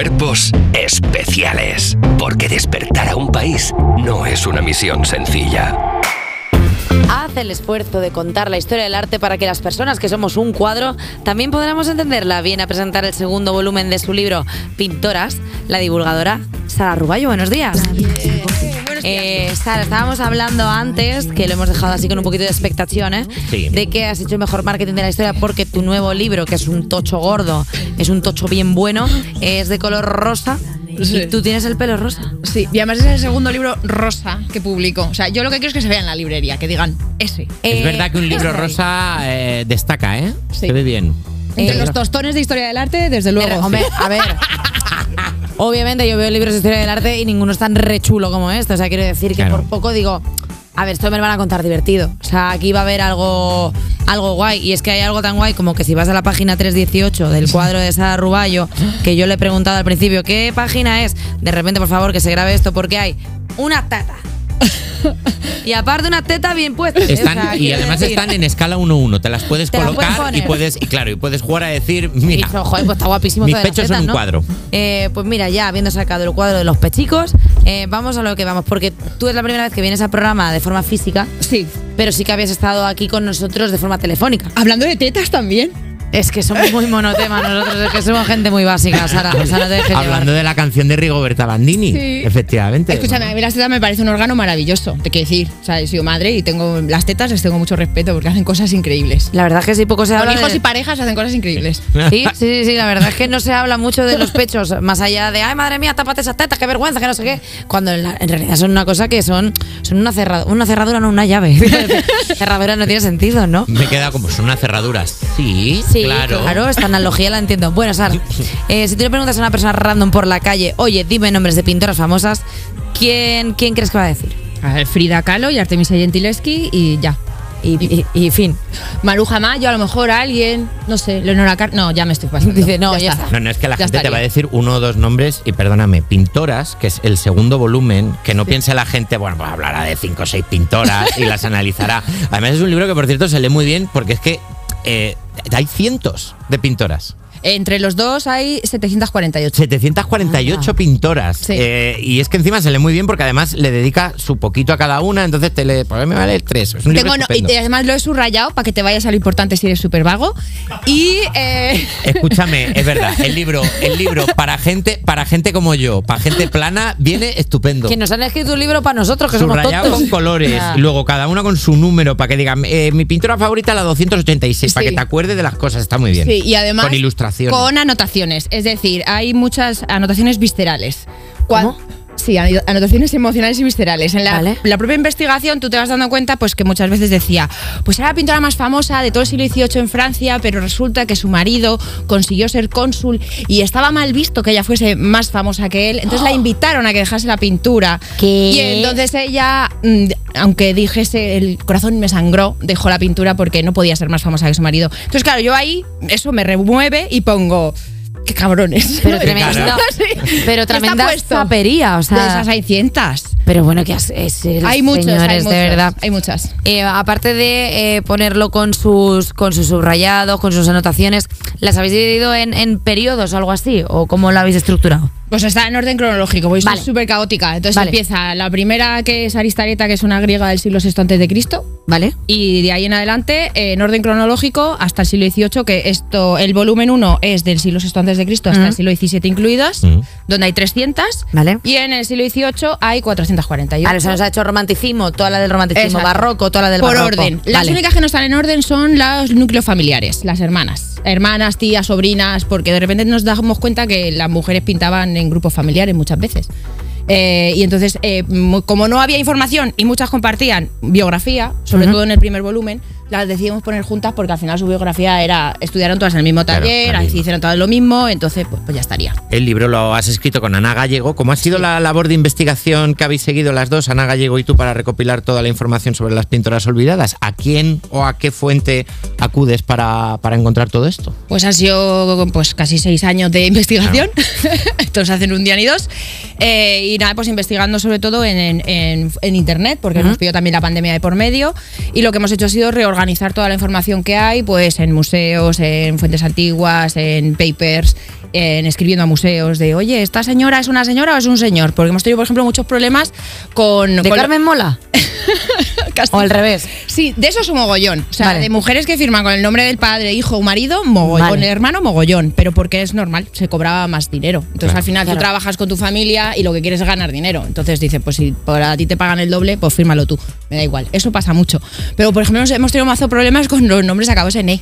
Cuerpos especiales. Porque despertar a un país no es una misión sencilla. Haz el esfuerzo de contar la historia del arte para que las personas que somos un cuadro también podamos entenderla. Viene a presentar el segundo volumen de su libro Pintoras, la divulgadora Sara Ruballo. Buenos días. Eh, Sara, estábamos hablando antes, que lo hemos dejado así con un poquito de expectación, ¿eh? Sí. de que has hecho el mejor marketing de la historia porque tu nuevo libro, que es un tocho gordo, es un tocho bien bueno, es de color rosa Sí. y tú tienes el pelo rosa. Sí, y además es el segundo libro rosa que publico. O sea, yo lo que quiero es que se vea en la librería, que digan ese. Es Eh, verdad que un libro es rosa eh, destaca, ¿eh? Sí. Se ve bien. Entre Eh, los tostones de historia del arte, desde luego. Pero, hombre, a ver. Obviamente yo veo libros de historia del arte y ninguno es tan rechulo como este. O sea, quiero decir que Claro. por poco digo, a ver, esto me lo van a contar divertido. O sea, aquí va a haber algo, algo guay. Y es que hay algo tan guay como que si vas a la página 318 del cuadro de Sara Ruballo, que yo le he preguntado al principio, ¿qué página es? De repente, por favor, que se grabe esto porque hay una teta. Y aparte una teta bien puesta. ¿eh? O Están, sea, y además decir- están en escala 1-1. Te las puedes Te las colocar puedes y puedes, y claro, y puedes jugar a decir, Y mira, dicho, joder, pues está guapísimo mis pechos son tetas, un ¿no? cuadro. Eh, pues mira, ya habiendo sacado el cuadro de los pechicos, eh, vamos a lo que vamos, porque tú es la primera vez que vienes al programa de forma física, Sí. pero sí que habías estado aquí con nosotros de forma telefónica. Hablando de tetas también. Es que somos muy monotema nosotros, es que somos gente muy básica, Sara. O sea, no te dejes hablando llevar. de la canción de Rigoberta Bandini. Sí. Efectivamente. Escúchame, a mí las tetas me parece un órgano maravilloso, te quiero decir. O sea, he sido madre y tengo las tetas les tengo mucho respeto porque hacen cosas increíbles. La verdad es que sí, poco se Con habla hijos de- y parejas hacen cosas increíbles. Sí, sí, sí, la verdad es que no se habla mucho de los pechos, más allá de, ay, madre mía, tápate esas tetas, qué vergüenza, que no sé qué. Cuando en, la- en realidad son una cosa que son, son una, cerra- una cerradura, no una llave. cerradura no tiene sentido, ¿no? Me queda como, son unas cerraduras. Sí, Sí, claro. claro. esta analogía la entiendo. Bueno, Sara, eh, si tú le preguntas a una persona random por la calle, oye, dime nombres de pintoras famosas, ¿quién, quién crees que va a decir? A ver, Frida Kahlo y Artemisia Gentileschi y ya. Y, y- y fin. Maruja Mayo, a lo mejor alguien, no sé, Leonora Car... No, ya me estoy pasando. Dice, no, ya está. No, no, es que la Ya gente te va a decir uno o dos nombres y perdóname, pintoras, que es el segundo volumen, que no piense la gente, bueno, pues hablará de cinco o seis pintoras y las analizará. Además es un libro que, por cierto, se lee muy bien porque es que eh, hay cientos de pintoras. Entre los dos hay 748. 748 pintoras. Sí. Eh, y es que encima se lee muy bien porque además le dedica su poquito a cada una, entonces te lee, pues me vale tres. Es un libro no- y además lo he subrayado para que te vayas a lo importante si eres súper vago. Y eh, Escúchame, es verdad, el libro, el libro para gente, para gente como yo, para gente plana, viene estupendo. Que nos han escrito un libro para nosotros, que somos Subrayado tontos. con colores, y luego cada una con su número para que digan, eh, mi pintura favorita la 286, para Sí. que te acuerdes de las cosas, está muy bien. sí, y además Con ilustraciones. Con anotaciones. Es decir, hay muchas anotaciones viscerales. ¿Cómo? Sí, ano- anotaciones emocionales y viscerales. En la, Vale. la propia investigación tú te vas dando cuenta pues que muchas veces decía, pues era la pintora más famosa de todo el siglo XVIII en Francia, pero resulta que su marido consiguió ser cónsul y estaba mal visto que ella fuese más famosa que él. Entonces la invitaron a que dejase la pintura. ¿Qué? Y entonces ella, mm, aunque dijese el corazón me sangró, dejó la pintura porque no podía ser más famosa que su marido. Entonces, claro, yo ahí eso me remueve y pongo. ¡Qué cabrones! Pero ¿no? tremenda, pero tremenda sapería, o sea. De esas hay cientos. Pero bueno, que es, es- Hay muchos, señores, hay de verdad. Hay muchas. Eh, aparte de eh, ponerlo con sus con sus subrayados, con sus anotaciones, ¿las habéis dividido en, en periodos o algo así? ¿O cómo lo habéis estructurado? Pues está en orden cronológico, porque Vale. súper caótica. Entonces Vale. empieza la primera, que es Aristareta, que es una griega del siglo VI antes de Cristo. ¿Vale? Y de ahí en adelante, eh, en orden cronológico, hasta el siglo XVIII, que esto, el volumen 1 es del siglo VI antes de Cristo hasta el siglo XVII incluidas, Ujú. donde hay 300. Vale. Y en el siglo XVIII hay 448. Vale, o sea, nos ha hecho romanticismo, toda la del romanticismo Exacto. barroco, toda la del Por barroco. orden. Las únicas que no están en orden son los núcleos familiares, las hermanas. Hermanas, tías, sobrinas, porque de repente nos damos cuenta que las mujeres pintaban en grupos familiares muchas veces. Eh, y entonces, eh, como no había información y muchas compartían biografía, sobre todo en el primer volumen, las decidimos poner juntas porque al final su biografía era, estudiaron todas en el mismo Claro, taller, misma. hicieron todas lo mismo, entonces pues, pues ya estaría. El libro lo has escrito con Ana Gallego. ¿Cómo ha sido la labor de investigación que habéis seguido las dos, Ana Gallego y tú, para recopilar toda la información sobre las pintoras olvidadas? ¿A quién o a qué fuente acudes para, para encontrar todo esto? Pues han sido pues casi seis años de investigación. Esto se hacen un día ni dos. Eh, y nada, pues investigando sobre todo en, en- en- en internet, porque nos pilló también la pandemia de por medio. Y lo que hemos hecho ha sido reorganizar toda la información que hay, pues en museos, en fuentes antiguas, en papers. En escribiendo a museos de, oye, ¿esta señora es una señora o es un señor? Porque hemos tenido, por ejemplo, muchos problemas con... ¿De con- Carmen Mola? ¿O al revés? Sí, de eso es un mogollón. O sea, Vale. de mujeres que firman con el nombre del padre, hijo o marido, mogollón. Vale. Con el hermano, mogollón. Pero porque es normal, se cobraba más dinero. Entonces, Claro. al final, Claro. tú trabajas con tu familia y lo que quieres es ganar dinero. Entonces, dices, pues si por a ti te pagan el doble, pues fírmalo tú. Me da igual. Eso pasa mucho. Pero, por ejemplo, hemos- hemos tenido mazo problemas con los nombres acabados en E.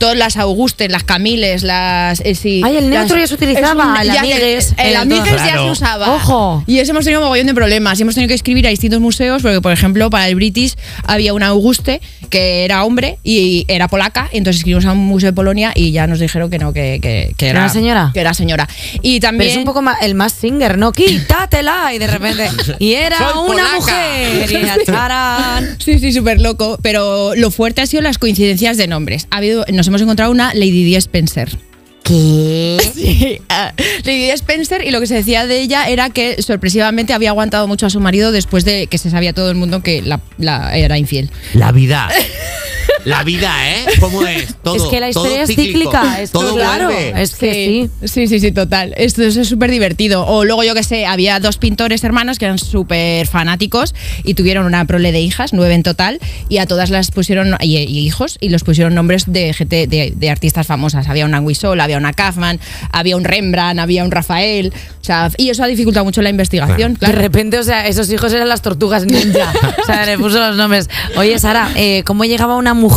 Todas las Augustes, las Camiles, las. eh, sí, Ay, el las- neutro ya se utilizaba, es el ya- amigues, El el amigues ya se usaba. Ojo. Y eso hemos tenido un mogollón de problemas. Y hemos tenido que escribir a distintos museos, porque, por ejemplo, para el British había una Auguste que era hombre y era polaca. Y entonces escribimos a un museo de Polonia y ya nos dijeron que no, que, que, que ¿Era era. señora? Que era señora. Y Pero también. es un poco más, el más singer, ¿no? Quítatela. Y de repente. Y era Soy una polaca. mujer. Y acharán. Sí, sí, súper loco. Pero lo fuerte ha sido las coincidencias de nombres. Ha habido, nos hemos encontrado una Lady Di Spencer. ¿Qué? Sí, ah, Lady Di Spencer y lo que se decía de ella era que sorpresivamente había aguantado mucho a su marido después de que se sabía todo el mundo que la, la- era infiel. La vida. La vida, ¿eh? ¿Cómo es? Todo, es que la todo historia es cíclico. cíclica. Esto, todo claro. vuelve. Es que sí. Sí, sí, sí, total. Esto, eso es súper divertido. O luego, yo que sé, había dos pintores hermanos que eran súper fanáticos y tuvieron una prole de hijas, nueve en total, y a todas las pusieron, y, y hijos, y los pusieron nombres de, gente- de, de artistas famosas. Había una Wisol, había una Kaufman, había un Rembrandt, había un Rafael. O sea, y eso ha dificultado mucho la investigación. De Claro. repente, o sea, esos hijos eran las tortugas ninja. O sea, le puso los nombres. Oye, Sara, eh, ¿cómo llegaba una mujer,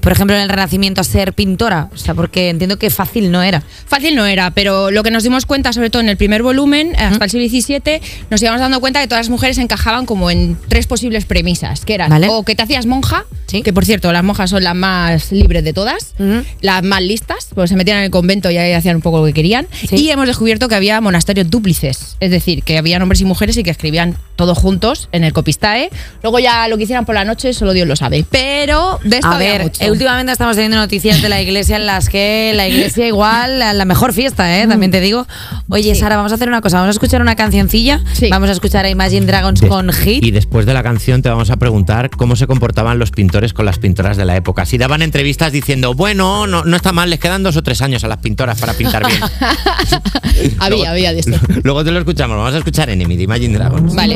por ejemplo, en el Renacimiento a ser pintora? O sea, porque entiendo que fácil no era. Fácil no era, pero lo que nos dimos cuenta, sobre todo en el primer volumen, hasta el siglo XVII, nos íbamos dando cuenta que todas las mujeres encajaban como en tres posibles premisas, que eran Vale. o que te hacías monja, Sí. que por cierto, las monjas son las más libres de todas, Ujú. las más listas, porque se metían en el convento y ahí hacían un poco lo que querían, Sí. y hemos descubierto que había monasterios dúplices, es decir, que había hombres y mujeres y que escribían todos juntos en el copistae, luego ya lo que hicieran por la noche, solo Dios lo sabe, pero de esto A ver, mucho. eh, últimamente estamos teniendo noticias de la iglesia en las que la iglesia igual, la, la mejor fiesta, ¿eh? También te digo. Oye, Sí. Sara, vamos a hacer una cosa. Vamos a escuchar una cancioncilla. Sí. Vamos a escuchar a Imagine Dragons Des- con Hit. Y después de la canción te vamos a preguntar cómo se comportaban los pintores con las pintoras de la época. Si daban entrevistas diciendo, bueno, no, no está mal, les quedan dos o tres años a las pintoras para pintar bien. había, Luego- había de esto. Luego te lo escuchamos, vamos a escuchar Enemy de Imagine Dragons. Vale.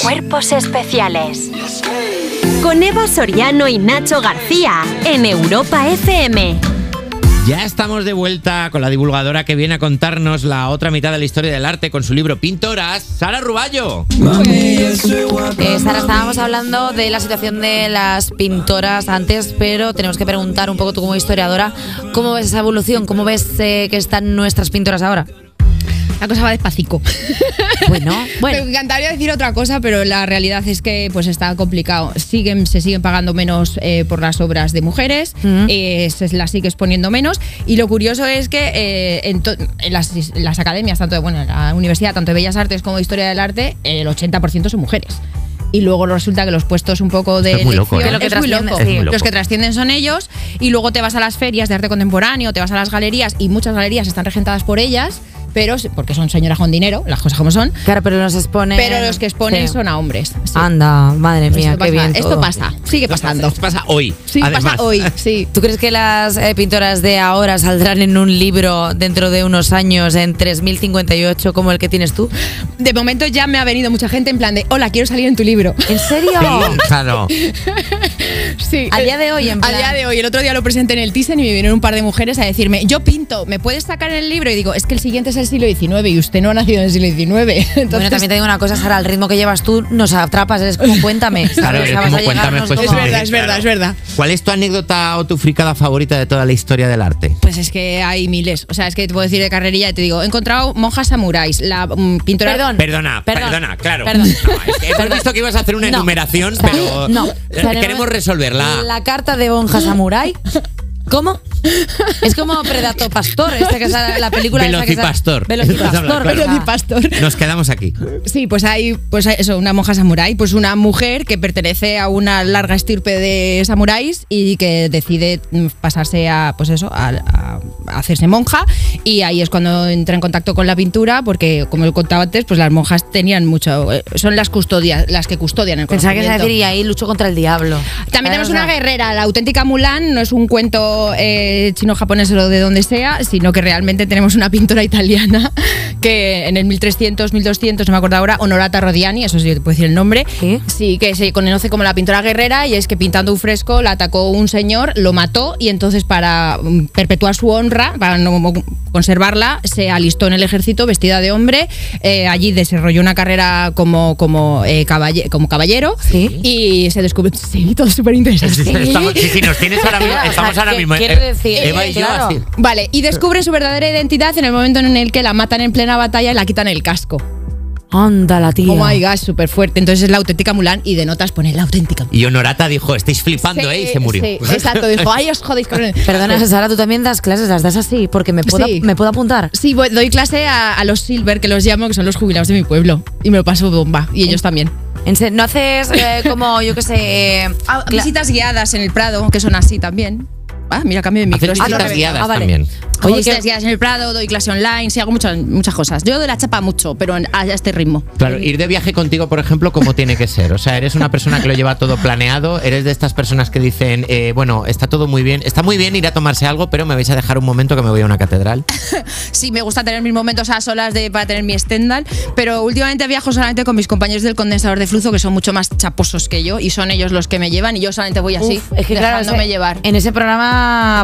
Cuerpos especiales. Con Eva Soriano y Nacho García en Europa FM. Ya estamos de vuelta con la divulgadora que viene a contarnos la otra mitad de la historia del arte con su libro Pintoras, Sara Ruballo. Eh, Sara, estábamos hablando de la situación de las pintoras antes, pero tenemos que preguntar un poco tú como historiadora, ¿cómo ves esa evolución? ¿Cómo ves eh, que están nuestras pintoras ahora? La cosa va despacito. Bueno, Me bueno. encantaría decir otra cosa, pero la realidad es que pues está complicado. Siguen, se siguen pagando menos eh, por las obras de mujeres, Ujú. eh, se las sigue exponiendo menos. Y lo curioso es que eh, en, las, las academias, tanto de bueno, en la universidad, tanto de Bellas Artes como de Historia del Arte, el 80% son mujeres. Y luego resulta que los puestos un poco de es muy loco, elección- ¿eh? Que lo que es muy trasciende, loco. sí. Es muy loco. Los que trascienden son ellos y luego te vas a las ferias de arte contemporáneo, te vas a las galerías y muchas galerías están regentadas por ellas, pero porque son señoras con dinero, las cosas como son, Claro, pero los exponen. pero los que exponen Sí. son a hombres. Sí. Anda, madre mía, esto qué pasa, bien. esto todo. pasa, sigue pasando. Esto pasa hoy. Sí, además. pasa hoy, sí. ¿Tú crees que las eh, pintoras de ahora saldrán en un libro dentro de unos años en 3058 como el que tienes tú? De momento ya me ha venido mucha gente en plan de, hola, quiero salir en tu libro. ¿En serio? Claro. Sí. A día de hoy, en A plan. día de hoy, el otro día lo presenté en el Thyssen y me vinieron un par de mujeres a decirme, yo pinto, ¿me puedes sacar en el libro? Y digo, es que el siguiente es el siglo XIX y usted no ha nacido en el siglo XIX. Entonces, Bueno, también te digo una cosa, Sara, al ritmo que llevas tú nos atrapas, eres como cuéntame. Claro, es como cuéntame, pues, Es verdad, es verdad, es verdad. ¿Cuál es tu anécdota o tu fricada favorita de toda la historia del arte? Pues es que hay miles. O sea, es que te puedo decir de carrerilla y te digo, he encontrado monjas samuráis, la mm, pintora... Perdón. Perdona, Perdón, perdona, claro. perdón. No, es que hemos Perdón. visto que ibas a hacer una No. enumeración, pero no. eh, queremos resolverla. La carta de Bonja Samurai. ¿Cómo? Es como Predato Pastor, este que es la película esa que Velocipastor. Velocipastor. Velocipastor. Nos quedamos aquí. Sí, pues hay, pues hay eso, una monja samurái, pues una mujer que pertenece a una larga estirpe de samuráis y que decide mm, pasarse a, pues eso, a, a- a hacerse monja y ahí es cuando entra en contacto con la pintura porque, como he contado antes, pues las monjas tenían mucho, eh, son las custodias, las que custodian el Pensaba que se decir y ahí lucho contra el diablo. También tenemos una guerrera, la auténtica Mulan, no es un cuento eh, eh, chino, japonés o de donde sea, sino que realmente tenemos una pintora italiana que en el 1300, 1200, no me acuerdo ahora, Honorata Rodiani, eso sí te puedo decir el nombre, ¿Sí? sí, que se conoce como la pintora guerrera y es que pintando un fresco la atacó un señor, lo mató y entonces para mm, perpetuar su honra, para no conservarla, se alistó en el ejército vestida de hombre, eh, allí desarrolló una carrera como, como, eh, caballe- como caballero Sí. y se descubrió, sí, todo súper interesante. Sí, sí, nos tienes ahora mismo, O sea, estamos ahora mismo. Eva y yo claro. así. Vale, y descubre su verdadera identidad en el momento en el que la matan en plena batalla y la quitan el casco. Anda la tía. Oh my gosh, súper fuerte. Entonces es la auténtica Mulan y de notas pone la auténtica Mulan. Y Honorata dijo, estáis flipando, ¿eh? Y se murió. Sí, exacto, dijo, ay, os jodéis con él. Perdona, Sara, tú también das clases, las das así, porque me puedo, Sí. me puedo apuntar. Sí, doy clase a, a los Silver, que los llamo, que son los jubilados de mi pueblo. Y me lo paso bomba. Y ellos también. ¿No haces eh, como, yo qué sé... Ah, visitas guiadas en el Prado, que son así también. Ah, mira, cambio de micro. Visitas reventaba. guiadas Ah, vale. también. Oye, que- guiadas en el Prado, doy clase online, sí, hago muchas, muchas cosas. Yo doy la chapa mucho, pero en- a este ritmo. Claro, ir de viaje contigo, por ejemplo, ¿cómo tiene que ser? O sea, eres una persona que lo lleva todo planeado, eres de estas personas que dicen, eh, bueno, está todo muy bien, está muy bien ir a tomarse algo, pero me vais a dejar un momento que me voy a una catedral. Sí, me gusta tener mis momentos a solas de, para tener mi estendal, pero últimamente viajo solamente con mis compañeros del condensador de flujo, que son mucho más chaposos que yo, y son ellos los que me llevan, y yo solamente voy así, Uf, es que claro, ese- llevar. en ese programa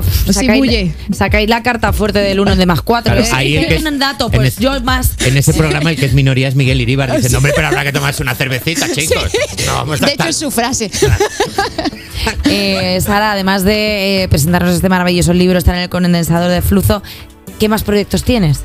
pff, Sí, sacáis, bulle. sacáis la carta fuerte del 1 de más 4. Claro, ahí que es- un dato, en pues es- yo más. En ese programa el que es minoría es Miguel Iríbar. Dice, no, hombre, pero habrá que tomarse una cervecita, chicos. No, vamos a de hecho, es su frase. Eh, Sara, además de eh, presentarnos este maravilloso libro, estar en el condensador de flujo, ¿qué más proyectos tienes?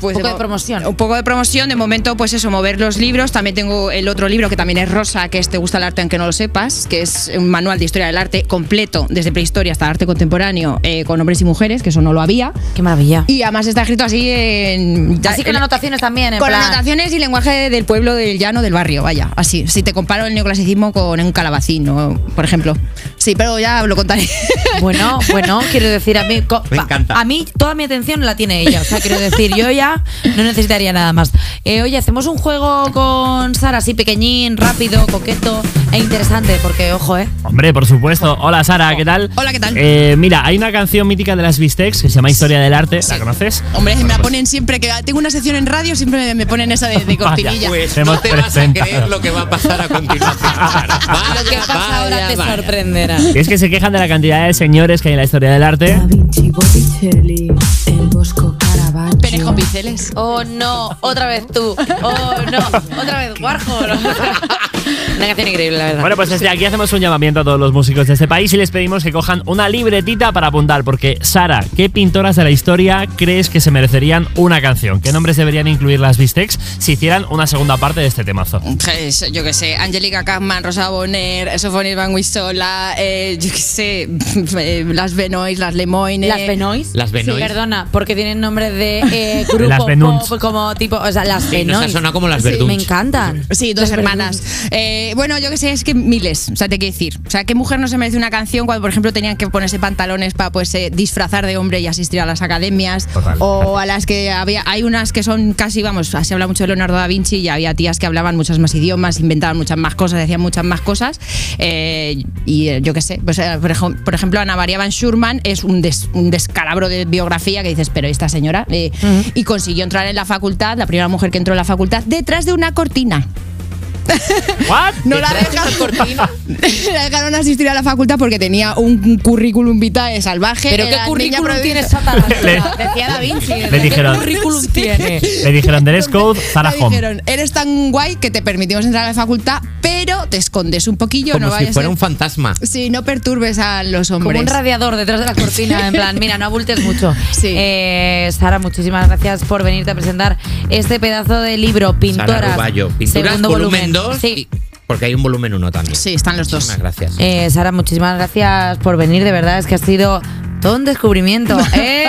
Pues Un poco de promoción. Un poco de promoción. De momento, pues eso, mover los libros. También tengo el otro libro que también es rosa, que es Te gusta el arte aunque no lo sepas, que es un manual de historia del arte completo, desde prehistoria hasta arte contemporáneo, eh, con hombres y mujeres, que eso no lo había. Qué maravilla. Y además está escrito así en... Así con anotaciones también, en Con plan- anotaciones y lenguaje del pueblo, del llano, del barrio, vaya, así. Si te comparo el neoclasicismo con un calabacín, ¿no? por ejemplo. Sí, pero ya lo contaré. Bueno, bueno, quiero decir, a mí, co- Me encanta. a mí toda mi atención la tiene ella. O sea, quiero decir, yo ya no necesitaría nada más. Eh, oye, hacemos un juego con Sara así pequeñín, rápido, coqueto e interesante, porque ojo, ¿eh? Hombre, por supuesto. Hola Sara, ¿qué tal? Hola, ¿qué tal? Eh, mira, hay una canción mítica de las Bistecs que se llama Historia del Arte. ¿La conoces? Hombre, me la ponen siempre, que tengo una sección en radio, siempre me ponen esa de, de cortinilla. Pues Hemos no te vas a creer lo que va a pasar a continuación. Sara. Vaya, Lo que pasa vaya, ahora te vaya. sorprenderá. Y es que se quejan de la cantidad de señores que hay en la historia del arte. Da Vinci, Botticelli, el Bosco Caravaggio. Penes con pinceles. Oh no, otra vez tú. Oh no, otra vez Warhol. Una canción increíble, la verdad. Bueno, pues desde aquí hacemos un llamamiento a todos los músicos de este país y les pedimos que cojan una libretita para apuntar, porque Sara, ¿qué pintoras de la historia crees que se merecerían una canción? ¿Qué nombres deberían incluir las Bistecs si hicieran una segunda parte de este temazo? Pues, yo qué sé, Angelica Kaufman, Rosa Bonner, Sophonis Van Wissola, eh, yo qué sé, eh, las Benoist, las Lemoyne. Las Benoist. Las Benoist. Sí, perdona, porque tienen nombre de eh, grupo Las pop, como tipo, o sea, las Sí, nos ha Benoist. sonado como las Sí. Me encantan. Sí, dos Las hermanas. Eh, bueno, yo qué sé, es que miles, o sea, te quiero decir. O sea, ¿qué mujer no se merece una canción cuando, por ejemplo, tenían que ponerse pantalones para pues, eh, disfrazar de hombre y asistir a las academias? Total. O a las que había, hay unas que son casi, vamos, se habla mucho de Leonardo da Vinci y había tías que hablaban muchas más idiomas, inventaban muchas más cosas, decían muchas más cosas. Eh, y eh, yo qué sé, pues, eh, por, ej- por ejemplo, Ana María Van Schurman es un, des- un descalabro de biografía que dices, pero esta señora. eh, Y consiguió entrar en la facultad, la primera mujer que entró en la facultad, detrás de una cortina. ¿What? No la dejaron, la dejaron asistir a la facultad porque tenía un currículum vitae salvaje. Pero qué currículum tiene esa? Le- Decía Da Vinci. Le dijeron- ¿Qué currículum tiene? Le dijeron dress code, Zara Le Home. dijeron, eres tan guay que te permitimos entrar a la facultad, pero te escondes un poquillo, Como no si vayas fuera a- un fantasma. Sí, no perturbes a los Como hombres. un radiador detrás de la cortina, en plan, mira, no abultes mucho. Sí. Eh, Sara, muchísimas gracias por venirte a presentar este pedazo de libro, Sara Pintoras. Ruballo. Pinturas, segundo volumen 2. Sí. Porque hay un volumen 1 también. Sí, están los dos. Muchas gracias. Eh, Sara, muchísimas gracias por venir, de verdad, es que ha sido todo un descubrimiento. ¡Eh!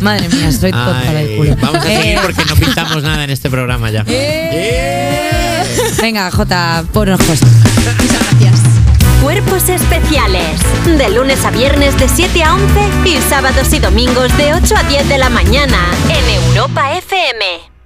Madre mía, estoy tonta del Ay, culo. vamos a Eh, seguir porque no pintamos nada en este programa ya. Venga, Jota, ponos pues. Muchas gracias. Cuerpos especiales. De lunes a viernes de 7 a 11 y sábados y domingos de 8 a 10 de la mañana en Europa FM.